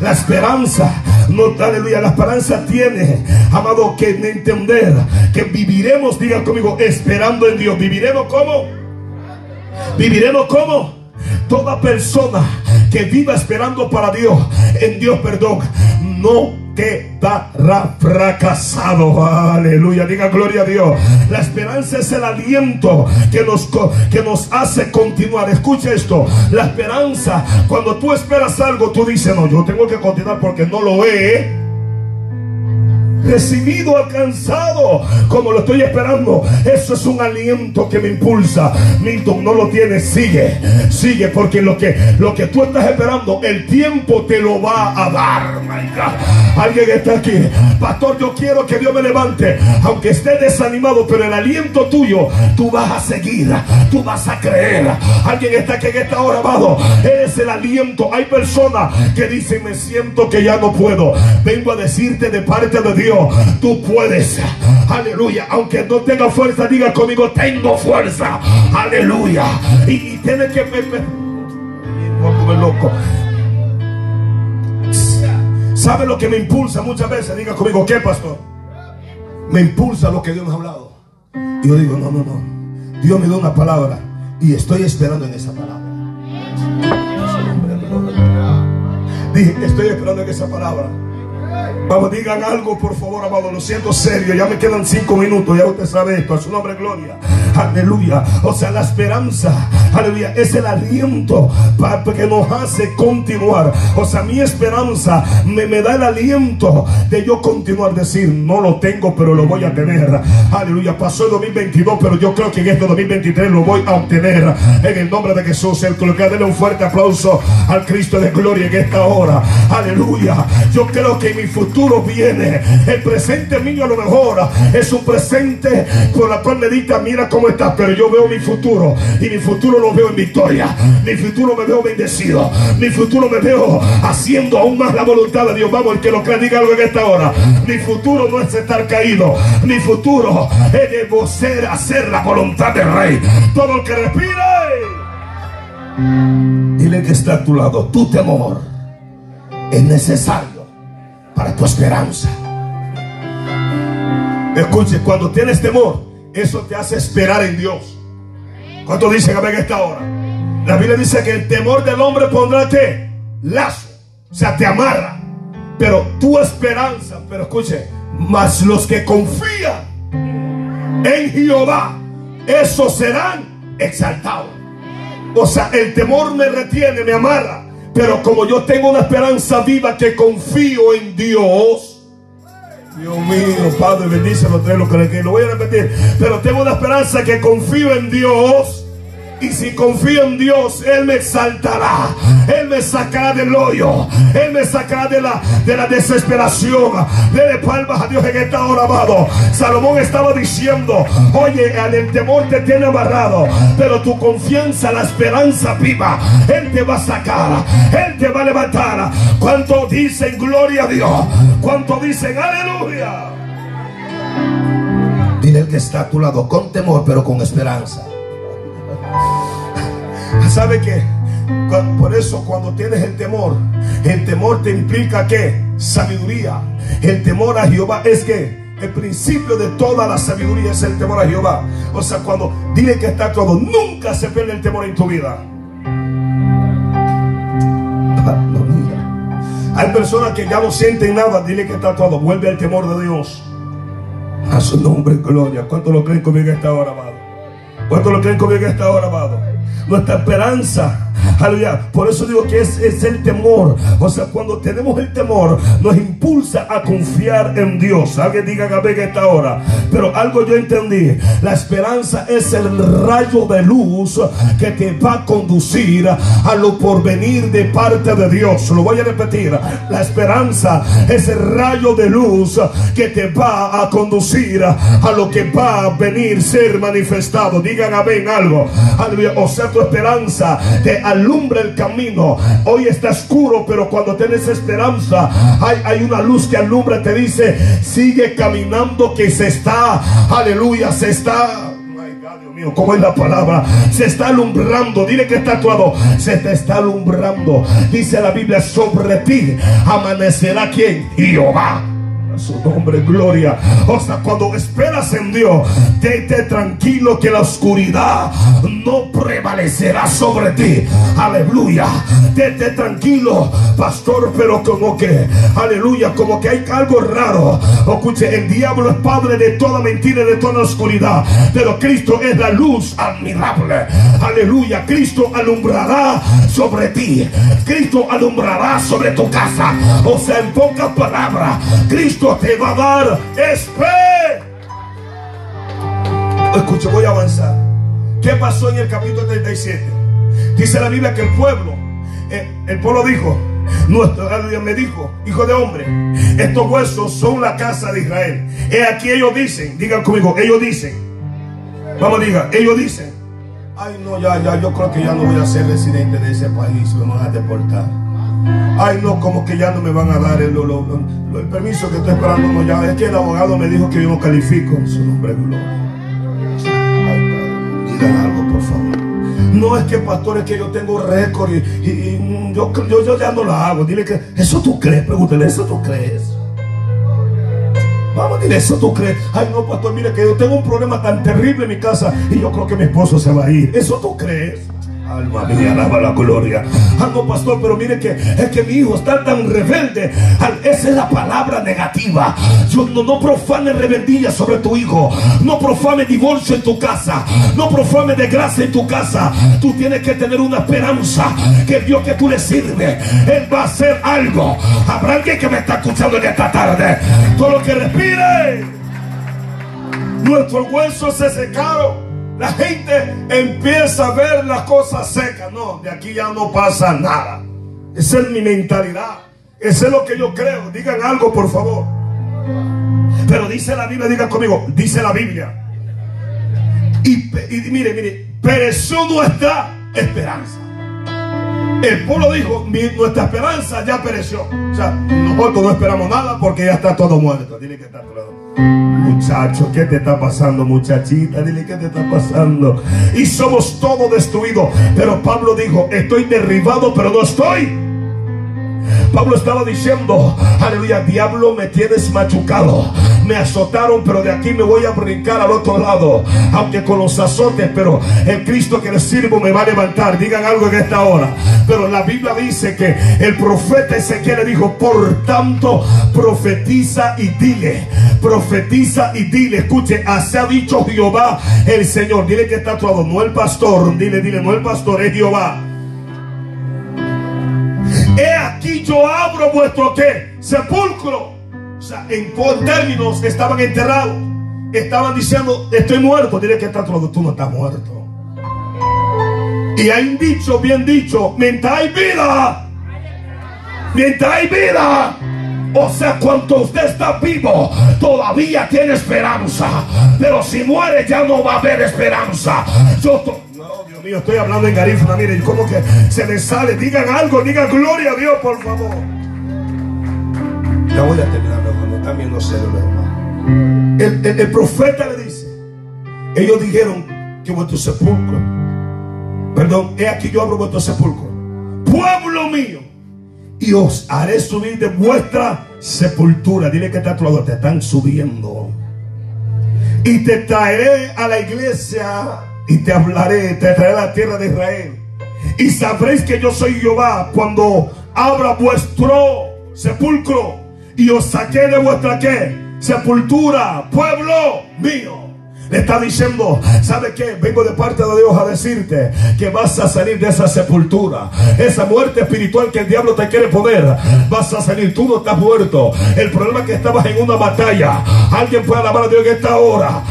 la esperanza, no, aleluya, la esperanza tiene, amado, que entender que viviremos, digan conmigo, esperando en Dios. ¿Viviremos cómo? ¿Viviremos cómo? Toda persona que viva esperando para Dios, en Dios, perdón, no quedará fracasado. Aleluya, diga gloria a Dios. La esperanza es el aliento que nos, que nos hace continuar. Escucha esto. La esperanza, cuando tú esperas algo, tú dices, no, yo tengo que continuar porque no lo he recibido, alcanzado, como lo estoy esperando. Eso es un aliento que me impulsa. Milton, no lo tienes, sigue, sigue, porque lo que, lo que tú estás esperando, el tiempo te lo va a dar. Alguien está aquí, pastor. Yo quiero que Dios me levante, aunque esté desanimado, pero el aliento tuyo, tú vas a seguir, tú vas a creer. Alguien está aquí en esta hora, amado. Eres el aliento. Hay personas que dicen, me siento que ya no puedo. Vengo a decirte de parte de Dios, tú puedes. Aleluya. Aunque no tenga fuerza, diga conmigo, tengo fuerza. Aleluya. Y, tiene que... Voy a loco. ¿Sabe lo que me impulsa muchas veces? Diga conmigo, ¿qué pastor? Me impulsa lo que Dios me ha hablado. Yo digo, no, no, no. Dios me da una palabra y estoy esperando en esa palabra. Dije, estoy esperando en esa palabra. Vamos, digan algo, por favor, amado. Lo siento serio. Ya me quedan cinco minutos. Ya usted sabe esto. A su nombre, gloria. Aleluya. O sea, la esperanza, aleluya, es el aliento para que nos hace continuar. O sea, mi esperanza me, me da el aliento de yo continuar. Decir, no lo tengo, pero lo voy a tener. Aleluya. Pasó el 2022, pero yo creo que en este 2023 lo voy a obtener. En el nombre de Jesús, el que denle un fuerte aplauso al Cristo de gloria en esta hora. Aleluya. Yo creo que mi futuro viene. El presente mío a lo mejor es un presente por la cual medita, mira cómo está, pero yo veo mi futuro y mi futuro lo veo en victoria. Mi futuro me veo bendecido. Mi futuro me veo haciendo aún más la voluntad de Dios. Vamos, el que lo crea, diga algo en esta hora. Mi futuro no es estar caído. Mi futuro es de ser, hacer la voluntad del Rey. Todo el que respire. Dile que está a tu lado. Tu temor es necesario para tu esperanza. Escuche, cuando tienes temor, eso te hace esperar en Dios. ¿Cuánto dicen a ver esta hora? La Biblia dice que el temor del hombre pondrá que lazo, o sea, te amarra. Pero tu esperanza, pero escuche, más los que confían en Jehová, esos serán exaltados. O sea, el temor me retiene, me amarra. Pero como yo tengo una esperanza viva que confío en Dios, Dios mío, Padre, bendícelo, lo que lo voy a repetir. Pero tengo una esperanza que confío en Dios. Y si confío en Dios, Él me exaltará. Él me sacará del hoyo. Él me sacará de la, de la desesperación. Dele palmas a Dios en esta hora, amado. Salomón estaba diciendo, oye, el temor te tiene amarrado. Pero tu confianza, la esperanza viva. Él te va a sacar. Él te va a levantar. ¿Cuánto dicen gloria a Dios? ¿Cuánto dicen aleluya? Dile el que está a tu lado con temor, pero con esperanza. ¿Sabe qué? Por eso cuando tienes el temor, el temor te implica que sabiduría. El temor a Jehová es que el principio de toda la sabiduría es el temor a Jehová. O sea, cuando dile que está todo, nunca se pierde el temor en tu vida. Hay personas que ya no sienten nada, dile que está todo, vuelve al temor de Dios. A su nombre, gloria. ¿Cuánto lo creen conmigo esta hora, amado? ¿Cuánto lo creen conmigo esta hora, amado? Nuestra esperanza Aleluya. Por eso digo que es, es, el temor. O sea, cuando tenemos el temor, nos impulsa a confiar en Dios. Alguien diga que en esta hora. Pero algo yo entendí. La esperanza es el rayo de luz que te va a conducir a lo porvenir de parte de Dios. Lo voy a repetir. La esperanza es el rayo de luz que te va a conducir a lo que va a venir ser manifestado. Digan amén algo. O sea, tu esperanza te alumbra el camino. Hoy está oscuro, pero cuando tienes esperanza, hay, una luz que alumbra, te dice, sigue caminando que se está, aleluya, se está Dios mío, ¿cómo es la palabra? Se está alumbrando. Dile que está actuado. Se te está alumbrando. Dice la Biblia sobre ti. Amanecerá quien? Jehová su nombre, gloria. O sea, cuando esperas en Dios, tete tranquilo que la oscuridad no prevalecerá sobre ti. Aleluya. Tete tranquilo, pastor, pero como que, aleluya, como que hay algo raro. Escuche, el diablo es padre de toda mentira y de toda oscuridad. Pero Cristo es la luz admirable. Aleluya. Cristo alumbrará sobre ti. Cristo alumbrará sobre tu casa. O sea, en pocas palabras, Cristo Dios te va a dar esperanza. Escucha, voy a avanzar. ¿Qué pasó en el capítulo 37? Dice la Biblia que el pueblo, eh, el pueblo dijo, nuestro me dijo, hijo de hombre, estos huesos son la casa de Israel. He aquí ellos dicen, digan conmigo, ellos dicen, vamos, diga, ellos dicen, ay no, ya, ya, yo creo que ya no voy a ser residente de ese país, me van a deportar. Ay no, como que ya no me van a dar el, permiso que estoy esperando, ya, es que el abogado me dijo que yo no califico en su nombre, gloria. Digan algo, por favor. No es que pastor, es que yo tengo récord y, yo, yo, ya no lo hago. Dile que eso tú crees, pregúntale, eso tú crees. Vamos, dile, eso tú crees. Ay, no, pastor, mire que yo tengo un problema tan terrible en mi casa y yo creo que mi esposo se va a ir. Eso tú crees. Alma mía, alaba la gloria. No, pastor, pero mire que es que mi hijo está tan rebelde. Esa es la palabra negativa. Yo, no, profane rebeldía sobre tu hijo. No profane divorcio en tu casa. No profane desgracia en tu casa. Tú tienes que tener una esperanza que Dios que tú le sirves, Él va a hacer algo. Habrá alguien que me está escuchando en esta tarde. Todo lo que respire. Nuestros huesos se secaron la gente empieza a ver las cosas secas. No, de aquí ya no pasa nada. Esa es mi mentalidad. Eso es lo que yo creo. Digan algo, por favor. Pero dice la Biblia, digan conmigo, dice la Biblia. Y, mire, mire, pereció nuestra esperanza. El pueblo dijo, nuestra esperanza ya pereció. O sea, nosotros no esperamos nada porque ya está todo muerto. Dile que está todo Muchacho, ¿qué te está pasando, muchachita? Dile, ¿qué te está pasando? Y somos todos destruidos. Pero Pablo dijo, estoy derribado, pero no estoy Pablo estaba diciendo, aleluya, diablo me tienes machucado. Me azotaron, pero de aquí me voy a brincar al otro lado. Aunque con los azotes, pero el Cristo que le sirvo me va a levantar. Digan algo en esta hora. Pero la Biblia dice que el profeta Ezequiel le dijo, por tanto, profetiza y dile. Profetiza y dile. Escuche, así ha dicho Jehová el Señor. Dile que está todo, no el pastor. Dile, dile, no el pastor, es Jehová. He aquí yo abro vuestro qué? Sepulcro. O sea, en términos estaban enterrados. Estaban diciendo, estoy muerto. Dile que está todo, tú no estás muerto. Y hay un dicho, bien dicho, mientras hay vida, mientras hay vida, o sea, cuando usted está vivo, todavía tiene esperanza. Pero si muere, ya no va a haber esperanza. Yo mío, estoy hablando en garífuna. Miren, como que se me sale. Digan algo, digan gloria a Dios, por favor. Ya voy a terminar. Están viendo serio, hermano. El, el, profeta le dice: Ellos dijeron que vuestro sepulcro, perdón, he aquí yo abro vuestro sepulcro, pueblo mío, y os haré subir de vuestra sepultura. Dile que está todo, te están subiendo. Y te traeré a la iglesia y te hablaré, te traeré a la tierra de Israel. Y sabréis que yo soy Jehová cuando abra vuestro sepulcro y os saqué de vuestra qué? Sepultura, pueblo mío. Le está diciendo, ¿sabe qué? Vengo de parte de Dios a decirte que vas a salir de esa sepultura. Esa muerte espiritual que el diablo te quiere poner. Vas a salir, tú no estás muerto. El problema es que estabas en una batalla. Alguien puede alabar a Dios en esta hora.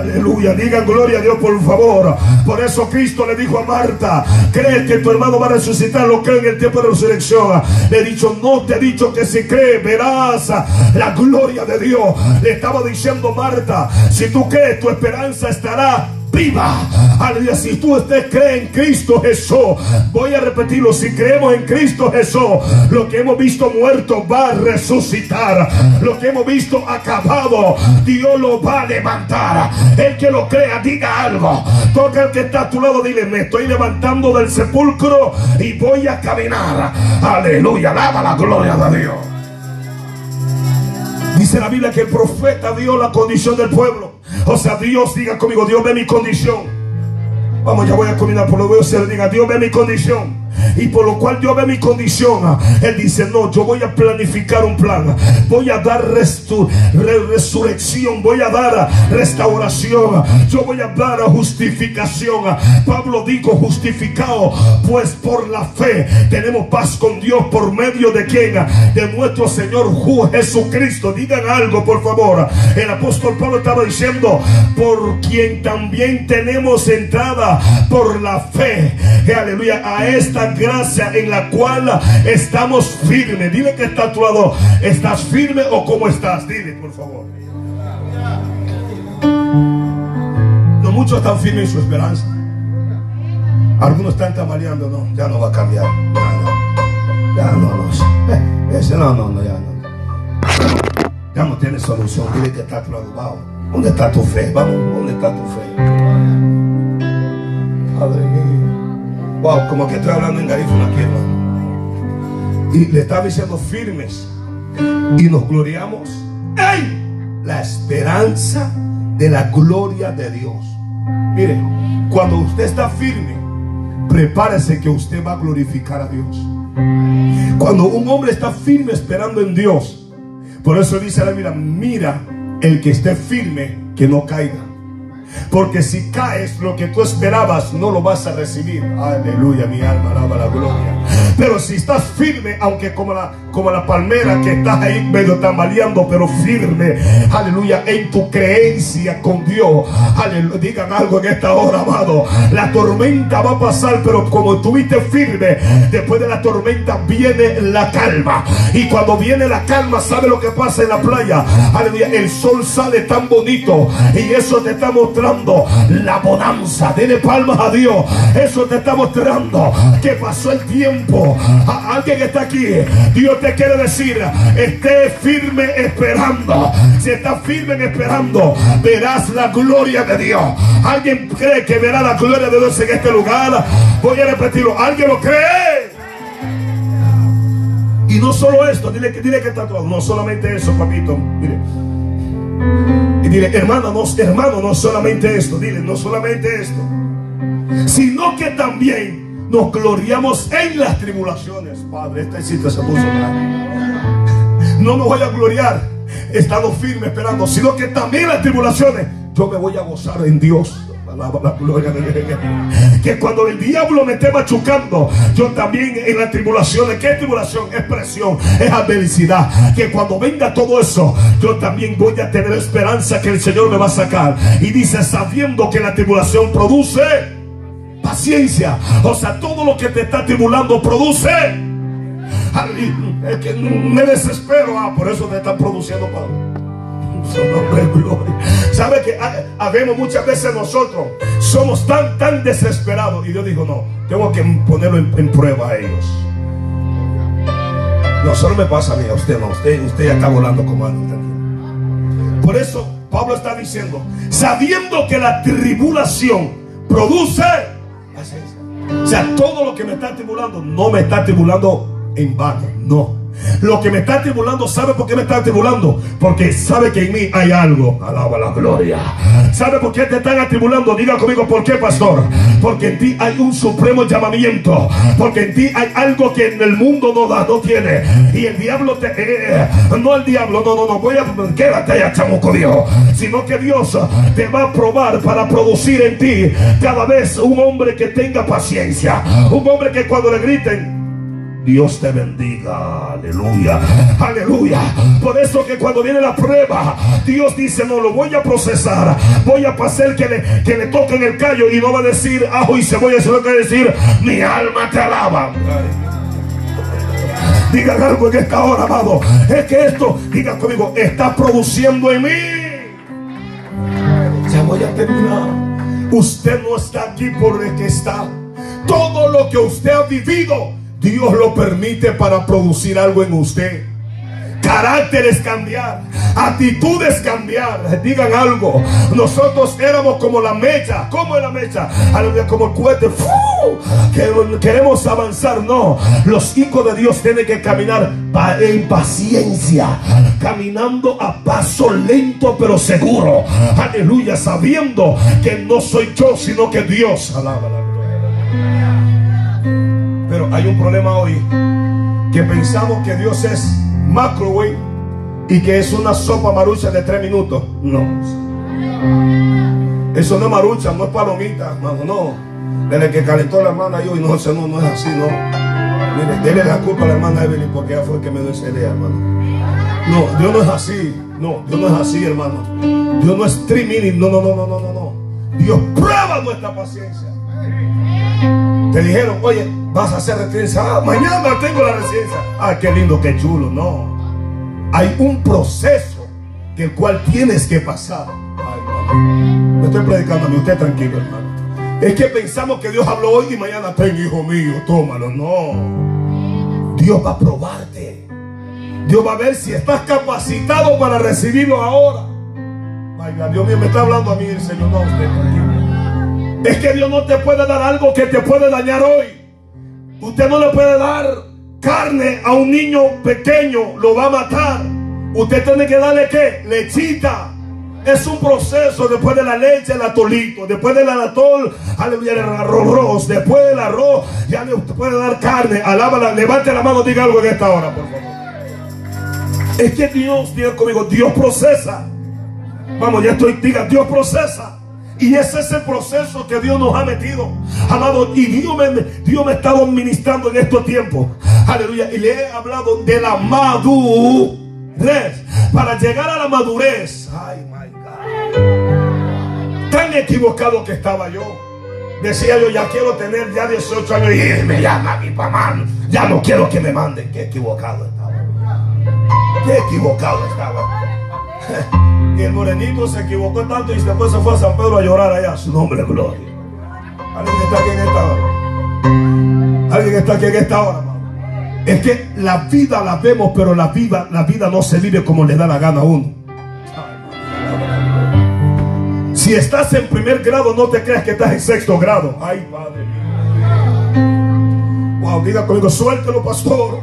Aleluya, digan gloria a Dios por favor. Por eso Cristo le dijo a Marta, ¿crees que tu hermano va a resucitar? Lo cree en el tiempo de resurrección. Le he dicho, no te he dicho que si crees verás la gloria de Dios. Le estaba diciendo Marta, si tú crees, tu esperanza estará viva. Aleluya. Si tú usted cree en Cristo Jesús, voy a repetirlo. Si creemos en Cristo Jesús, lo que hemos visto muerto va a resucitar. Lo que hemos visto acabado, Dios lo va a levantar. El que lo crea, diga algo. Toca el que está a tu lado, dile: Me estoy levantando del sepulcro y voy a caminar. Aleluya. Alaba la gloria de Dios. Dice la Biblia que el profeta vio la condición del pueblo. O sea, Dios diga conmigo, Dios ve mi condición. Vamos, ya voy a combinar por lo que se diga, Dios ve mi condición. Y por lo cual yo ve mi condición. Él dice, no, yo voy a planificar un plan. Voy a dar resurrección. Voy a dar restauración. Yo voy a dar justificación. Pablo dijo, justificado, pues por la fe tenemos paz con Dios por medio de quien? De nuestro Señor Jesucristo. Digan algo, por favor. El apóstol Pablo estaba diciendo, por quien también tenemos entrada por la fe. Aleluya. A esta gracia en la cual estamos firmes. Dile que está. ¿Estás firme o cómo estás? Dile, por favor. No muchos están firmes en su esperanza. Algunos están tambaleando. No, ya no va a cambiar. Ya no. Ya no, no. Ya no. Ya no tiene solución. Dile que está actuado. ¿Dónde está tu fe? Vamos, ¿dónde está tu fe? Padre mío. Wow, como que estoy hablando en garífuna aquí, hermano. Y le estaba diciendo firmes. Y nos gloriamos en la esperanza de la gloria de Dios. Mire, cuando usted está firme, prepárese que usted va a glorificar a Dios. Cuando un hombre está firme esperando en Dios, por eso dice la mira, mira el que esté firme, que no caiga. Porque si caes, lo que tú esperabas no lo vas a recibir. Aleluya, mi alma alaba la gloria. Pero si estás firme, aunque como la, como la palmera que estás ahí medio tambaleando, pero firme, aleluya, en tu creencia con Dios. Aleluya, digan algo en esta hora, amado. La tormenta va a pasar, pero como estuviste firme, después de la tormenta viene la calma. Y cuando viene la calma, ¿sabe lo que pasa en la playa? Aleluya, el sol sale tan bonito y eso te está mostrando la bonanza. Dile palmas a Dios. Eso te está mostrando que pasó el tiempo alguien que está aquí, Dios te quiere decir, esté firme esperando. Si estás firme esperando, verás la gloria de Dios. ¿Alguien cree que verá la gloria de Dios en este lugar? Voy a repetirlo. ¿Alguien lo cree? Y no solo esto, dile, que está todo. No solamente eso, papito. Dile, hermano, no, hermano, no solamente esto. Dile, no solamente esto. Sino que también nos gloriamos en las tribulaciones. Padre, esta cita se puso No me voy a gloriar estando firme esperando, sino que también las tribulaciones yo me voy a gozar en Dios. La gloria de Que cuando el diablo me esté machucando, yo también en las tribulaciones, ¿qué tribulación? Es presión, es adversidad. Que cuando venga todo eso, yo también voy a tener esperanza que el Señor me va a sacar. Y dice, sabiendo que la tribulación produce paciencia. O sea, todo lo que te está tribulando produce. Es que me desespero. Ah, por eso te están produciendo, ¿Sabe que habemos muchas veces nosotros somos tan, tan desesperados? Y Dios dijo, no, tengo que ponerlo en, prueba a ellos. No, solo me pasa a mí, a usted no. Usted, usted ya está volando como algo. Por eso Pablo está diciendo, sabiendo que la tribulación produce o sea, todo lo que me está tribulando no me está tribulando en vano, no. Lo que me está tribulando, ¿sabe por qué me está tribulando? Porque sabe que en mí hay algo. Alaba la gloria. ¿Sabe por qué te están atribulando? Diga conmigo, ¿por qué, pastor? Porque en ti hay un supremo llamamiento. Porque en ti hay algo que en el mundo no da, no tiene. Y el diablo te. Eh, no el diablo, no, no, no. Voy a. Quédate allá, chamuco Dios. Sino que Dios te va a probar para producir en ti cada vez un hombre que tenga paciencia. Un hombre que cuando le griten Dios te bendiga. Aleluya. Aleluya. Por eso que cuando viene la prueba, Dios dice, no lo voy a procesar. Voy a pasar que le, que le toquen el callo y no va a decir ajo y cebolla, sino que va a decir, mi alma te alaba. Digan algo en esta hora, amado. Es que esto, diga conmigo, está produciendo en mí. Ya voy a terminar. Usted no está aquí por el que está. Todo lo que usted ha vivido Dios lo permite para producir algo en usted. Carácter es cambiar, actitudes cambiar. Digan algo. Nosotros éramos como la mecha. ¿Cómo es la mecha? Como el cohete. Queremos avanzar. No. Los hijos de Dios tienen que caminar en paciencia. Caminando a paso lento pero seguro. Aleluya. Sabiendo que no soy yo, sino que Dios. Alaba. Pero hay un problema hoy que pensamos que Dios es microwave y que es una sopa marucha de tres minutos. No. Eso no es marucha, no es palomita, hermano, no. Desde que calentó la hermana yo y no, no, no es así, no. Mire, déle la culpa a la hermana Evelyn porque ella fue que me dio esa idea, hermano. No, Dios no es así. No, Dios no es así, hermano. Dios no es three No, no, no, no, no, no, no. Dios prueba nuestra paciencia. Te dijeron, oye, vas a hacer residencia. Ah, mañana tengo la residencia. Ah, qué lindo, qué chulo. No. Hay un proceso que el cual tienes que pasar. Ay, Me estoy predicando a mí, usted tranquilo, hermano. Es que pensamos que Dios habló hoy y mañana tengo hijo mío, tómalo. No. Dios va a probarte. Dios va a ver si estás capacitado para recibirlo ahora. Ay, Dios mío, me está hablando a mí el Señor, no usted, tranquilo. Es que Dios no te puede dar algo que te puede dañar hoy. Usted no le puede dar carne a un niño pequeño, lo va a matar. Usted tiene que darle qué? Lechita. Es un proceso después de la leche, el atolito, después del atol, aleluya, el arroz, después del arroz, ya le puede dar carne, alábala, levante la mano, diga algo en esta hora, por favor. Es que Dios, diga conmigo, Dios procesa. Vamos, ya estoy, diga, Dios procesa. Y es el proceso que Dios nos ha metido. Amado, y Dios me, Dios me ha estado ministrando en estos tiempos. Aleluya. Y le he hablado de la madurez. Para llegar a la madurez. Ay, Tan equivocado que estaba yo. Decía yo, ya quiero tener ya 18 años y me llama mi mamá. Ya no quiero que me manden. Qué equivocado estaba. Qué equivocado estaba. El morenito se equivocó tanto y después se fue a San Pedro a llorar allá. Su nombre gloria. Alguien está aquí en esta hora. Alguien está aquí en esta hora. Es que la vida la vemos, pero la vida, la vida no se vive como le da la gana a uno. Si estás en primer grado, no te creas que estás en sexto grado. Ay, padre Wow, diga conmigo, suéltelo, pastor.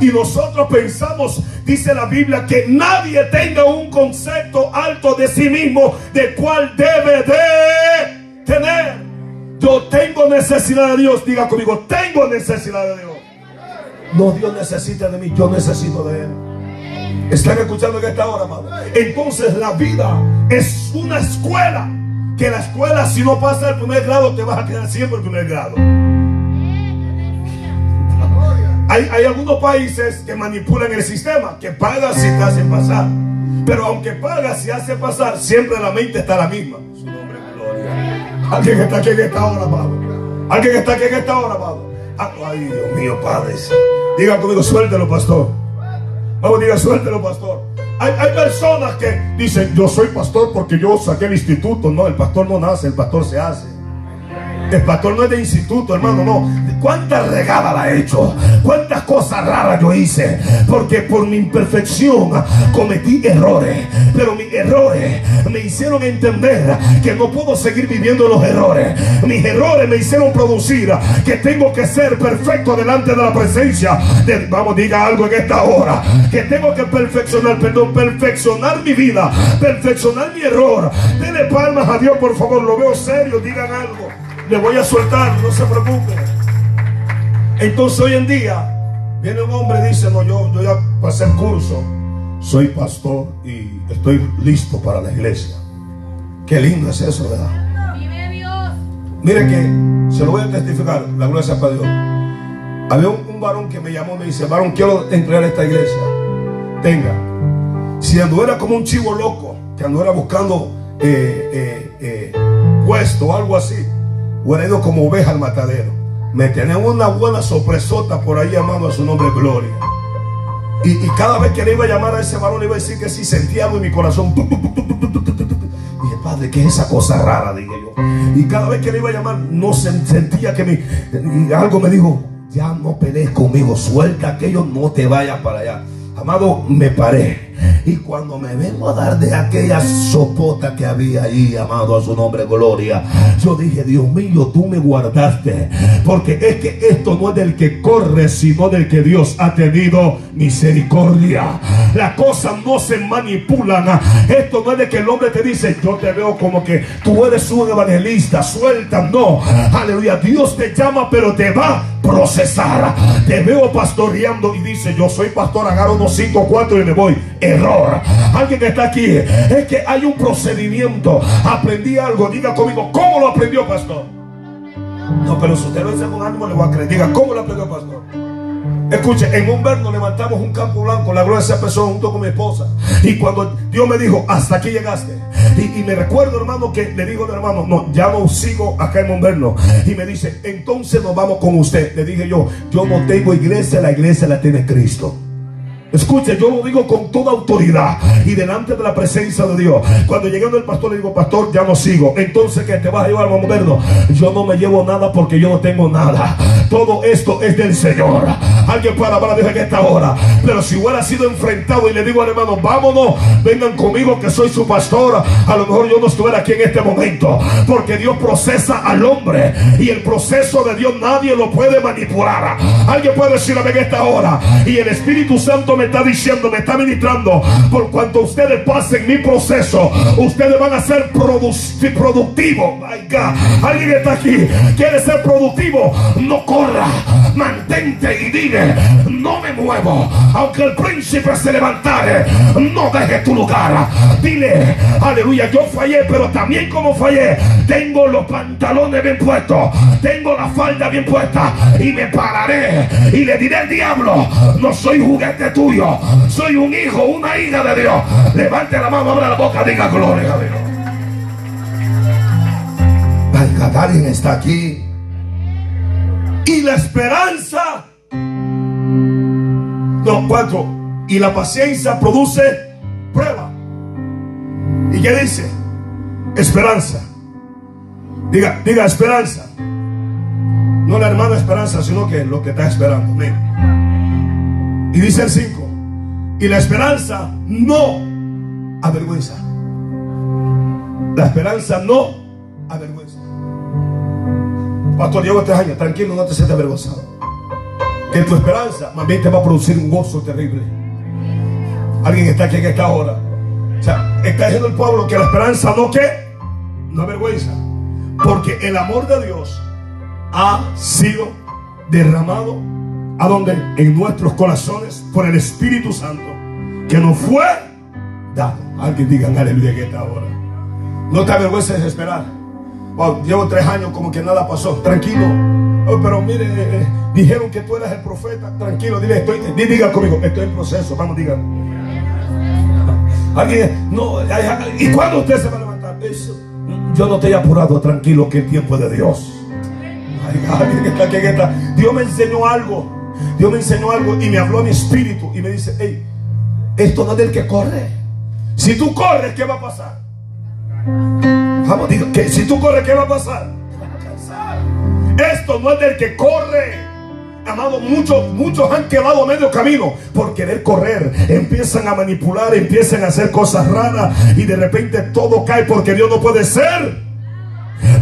Y nosotros pensamos, dice la Biblia, que nadie tenga un concepto alto de sí mismo de cuál debe de tener. Yo tengo necesidad de Dios. Diga conmigo, tengo necesidad de Dios. No, Dios necesita de mí, yo necesito de Él. ¿Están escuchando en esta hora, amado? Entonces la vida es una escuela. Que la escuela, si no pasa el primer grado, te vas a quedar siempre el primer grado. Hay, algunos países que manipulan el sistema, que pagas si te hacen pasar. Pero aunque pagas y hace pasar, siempre la mente está la misma. Su nombre es gloria. Alguien está aquí en esta hora, amado. Alguien está aquí en esta hora, amado. Ay, Dios mío, Padre. Diga conmigo, suéltelo, pastor. Vamos, diga, suéltelo, pastor. Hay, hay, personas que dicen, yo soy pastor porque yo saqué el instituto. No, el pastor no nace, el pastor se hace. El pastor no es de instituto, hermano, no. ¿Cuántas regadas la he hecho? ¿Cuántas cosas raras yo hice? Porque por mi imperfección cometí errores. Pero mis errores me hicieron entender que no puedo seguir viviendo los errores. Mis errores me hicieron producir que tengo que ser perfecto delante de la presencia. Vamos, diga algo en esta hora. Que tengo que perfeccionar, perdón, perfeccionar mi vida. Perfeccionar mi error. Denle palmas a Dios, por favor. Lo veo serio. Digan algo. Le voy a soltar, no se preocupe. Entonces hoy en día viene un hombre y dice, no, yo, yo ya pasé el curso, soy pastor y estoy listo para la iglesia. Qué lindo es eso, ¿verdad? Mire que se lo voy a testificar, la gloria para Dios. Había un, varón que me llamó y me dice, varón, quiero entrar a esta iglesia. Tenga. Si anduviera como un chivo loco, que anduviera buscando eh, eh, eh, puesto o algo así, hubiera ido como oveja al matadero. Me tenía una buena sorpresota por ahí llamando a su nombre Gloria. Y, cada vez que le iba a llamar a ese varón, le iba a decir que sí sentía algo en mi corazón. Y el padre, ¿qué es esa cosa rara? Dije yo. Y cada vez que le iba a llamar, no sentía que mi, algo me dijo, ya no pelees conmigo, suelta aquello, no te vayas para allá. Amado, me paré Y cuando me vengo a dar de aquella sopota que había ahí, amado a su nombre, gloria, yo dije, Dios mío, tú me guardaste. Porque es que esto no es del que corre, sino del que Dios ha tenido misericordia. Las cosas no se manipulan. Esto no es de que el hombre te dice, yo te veo como que tú eres un evangelista, suelta. No, aleluya. Dios te llama, pero te va procesar. Te veo pastoreando y dice, yo soy pastor, agarro unos 5, 4 y me voy. Error. Alguien que está aquí, es que hay un procedimiento. Aprendí algo, diga conmigo, ¿cómo lo aprendió, pastor? No, pero si usted lo dice con ánimo, le voy a creer. Diga, ¿cómo lo aprendió, pastor? Escuche, en un levantamos un campo blanco, la gloria se empezó junto con mi esposa. Y cuando Dios me dijo, hasta aquí llegaste. Y, me recuerdo, hermano, que le digo hermano, no, ya no sigo acá en Monverno. Y me dice, entonces nos vamos con usted. Le dije yo, yo no tengo iglesia, la iglesia la tiene Cristo. Escuche, yo lo digo con toda autoridad y delante de la presencia de Dios. Cuando llegando el pastor le digo, pastor, ya no sigo. Entonces, que te vas a llevar al moderno? Yo no me llevo nada porque yo no tengo nada. Todo esto es del Señor. Alguien puede hablar de en esta hora. Pero si hubiera sido enfrentado y le digo al hermano, vámonos, vengan conmigo que soy su pastor. A lo mejor yo no estuviera aquí en este momento. Porque Dios procesa al hombre. Y el proceso de Dios nadie lo puede manipular. Alguien puede decir en esta hora. Y el Espíritu Santo me está diciendo, me está ministrando, por cuanto ustedes pasen mi proceso, ustedes van a ser productivos. Alguien está aquí, quiere ser productivo, no corra, mantente y dile, no me muevo, aunque el príncipe se levantare, no deje tu lugar. Dile, aleluya, yo fallé, pero también como fallé, tengo los pantalones bien puestos, tengo la falda bien puesta y me pararé y le diré al diablo, no soy juguete tuyo soy un hijo, una hija de Dios. Levante la mano, abra la boca, diga gloria a Dios. alguien está aquí. Y la esperanza. No, cuatro. Y la paciencia produce prueba. ¿Y qué dice? Esperanza. Diga, diga esperanza. No la hermana esperanza, sino que lo que está esperando. Y dice el 5. Y la esperanza no avergüenza. La esperanza no avergüenza. Pastor, llevo tres años, tranquilo, no te sientas avergonzado. Que tu esperanza más bien te va a producir un gozo terrible. Alguien está aquí en esta hora. O sea, está diciendo el pueblo que la esperanza no que no avergüenza. Porque el amor de Dios ha sido derramado a donde en nuestros corazones por el Espíritu Santo que nos fue dado. Alguien diga aleluya que esta hora. No te avergüences de esperar. llevo tres años como que nada pasó. Tranquilo. Oh, pero mire, eh, eh, dijeron que tú eras el profeta. Tranquilo, dile, estoy, diga conmigo, estoy en proceso. Vamos, diga. Alguien, no, ¿y cuándo usted se va a levantar? yo no te he apurado, tranquilo, que el tiempo de Dios. Dios me enseñó algo. Dios me enseñó algo y me habló a mi espíritu y me dice, hey, esto no es del que corre. Si tú corres, ¿qué va a pasar? Vamos, digo, que si tú corres, ¿qué va a pasar? Esto no es del que corre. Amado, muchos, muchos han quedado a medio camino por querer correr. Empiezan a manipular, empiezan a hacer cosas raras y de repente todo cae porque Dios no puede ser.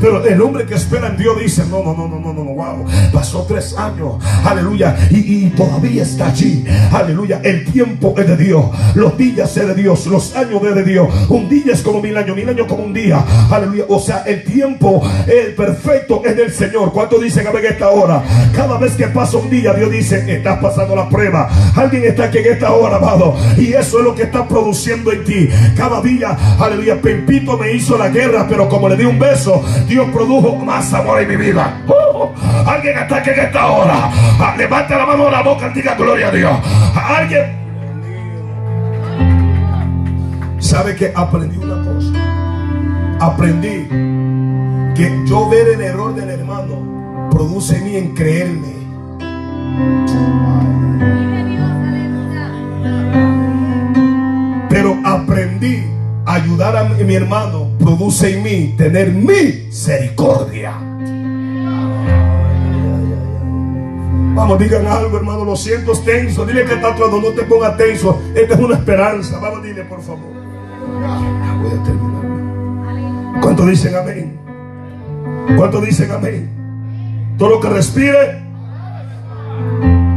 Pero el hombre que espera en Dios dice, no, no, no, no, no, no, wow. Pasó tres años, aleluya, y, todavía está allí, aleluya. El tiempo es de Dios, los días es de Dios, los años es de Dios. Un día es como mil años, mil años como un día, aleluya. O sea, el tiempo, el perfecto es del Señor. ¿Cuánto dicen a ver esta hora? Cada vez que pasa un día, Dios dice, estás pasando la prueba. Alguien está aquí en esta hora, amado. Y eso es lo que está produciendo en ti. Cada día, aleluya, Pepito me hizo la guerra, pero como le di un beso, Dios produjo más amor en mi vida. Uh, alguien está aquí en esta hora. Ah, levanta la mano a la boca y diga gloria a Dios. Alguien. ¿Sabe que aprendí una cosa? Aprendí que yo ver el error del hermano produce en mí en creerme. Pero aprendí ayudar a mi hermano produce en mí tener misericordia. Vamos, digan algo, hermano. Lo siento, tenso. Dile que está todo, no te ponga tenso. Esta es una esperanza. Vamos, dile, por favor. Voy a terminar. ¿Cuánto dicen amén? ¿Cuánto dicen amén? Todo lo que respire.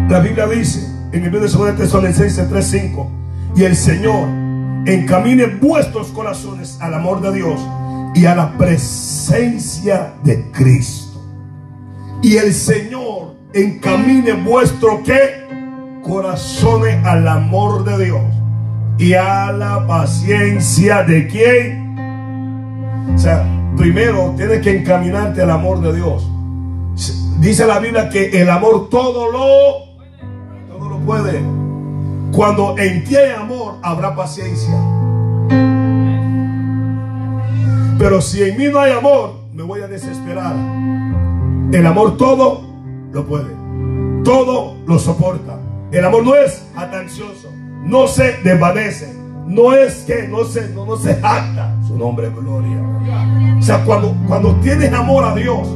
La Biblia dice en el libro de 2 Tesalonicenses 3:5 y el Señor encamine vuestros corazones al amor de Dios y a la presencia de Cristo. Y el Señor encamine vuestro qué? Corazones al amor de Dios y a la paciencia de quién. O sea, primero tienes que encaminarte al amor de Dios. Dice la Biblia que el amor todo lo todo lo puede. Cuando en ti hay amor, habrá paciencia. Pero si en mí no hay amor, me voy a desesperar. El amor todo lo puede. Todo lo soporta. El amor no es atancioso. No se desvanece. No es que no se, no, no se jacta. Su nombre es gloria. O sea, cuando, cuando tienes amor a Dios,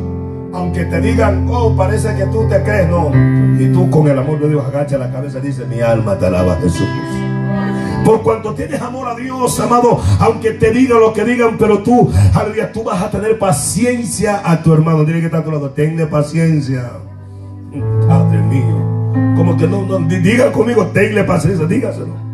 aunque te digan, oh, parece que tú te crees, no. Y tú con el amor de Dios agacha la cabeza y dice, mi alma te alaba Jesús. Por cuanto tienes amor a Dios, amado, aunque te digan lo que digan, pero tú, aleluya, tú vas a tener paciencia a tu hermano. Dile que está a tu lado, tenle paciencia. Padre mío. Como que no, no, diga conmigo, tenle paciencia, dígaselo.